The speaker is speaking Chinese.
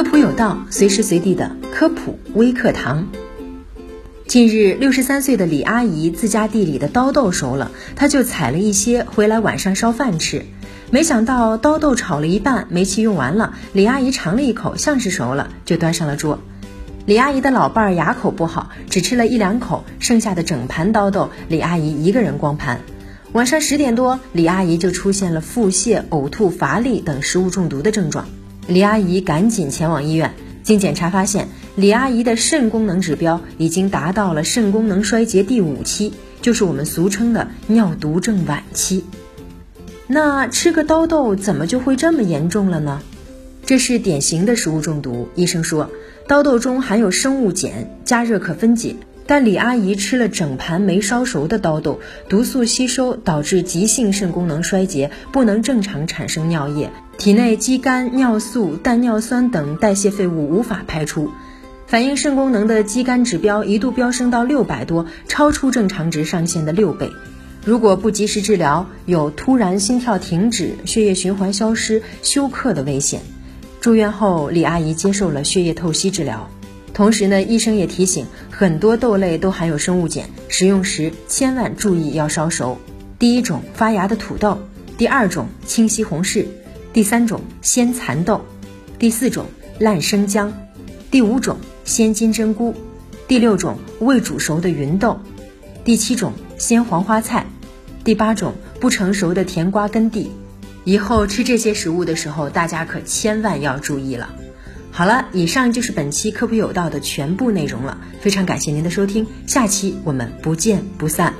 科普有道，随时随地的科普微课堂。近日，六十三岁的李阿姨自家地里的刀豆熟了，她就采了一些回来晚上烧饭吃。没想到刀豆炒了一半，煤气用完了，李阿姨尝了一口，像是熟了，就端上了桌。李阿姨的老伴儿牙口不好，只吃了一两口，剩下的整盘刀豆，李阿姨一个人光盘。晚上十点多，李阿姨就出现了腹泻、呕吐、乏力等食物中毒的症状。李阿姨赶紧前往医院，经检查发现，李阿姨的肾功能指标已经达到了肾功能衰竭第五期，就是我们俗称的尿毒症晚期。那吃个刀豆怎么就会这么严重了呢？这是典型的食物中毒。医生说，刀豆中含有生物碱，加热可分解。但李阿姨吃了整盘没烧熟的刀豆，毒素吸收导致急性肾功能衰竭，不能正常产生尿液，体内肌酐、尿素、氮尿酸等代谢废物无法排出，反映肾功能的肌酐指标一度飙升到六百多，超出正常值上限的六倍。如果不及时治疗，有突然心跳停止、血液循环消失、休克的危险。住院后，李阿姨接受了血液透析治疗。同时呢，医生也提醒，很多豆类都含有生物碱，食用时千万注意要烧熟。第一种发芽的土豆，第二种清西红柿，第三种鲜蚕豆，第四种烂生姜，第五种鲜金针菇，第六种未煮熟的芸豆，第七种鲜黄花菜，第八种不成熟的甜瓜根蒂。以后吃这些食物的时候，大家可千万要注意了。好了，以上就是本期科普有道的全部内容了。非常感谢您的收听，下期我们不见不散。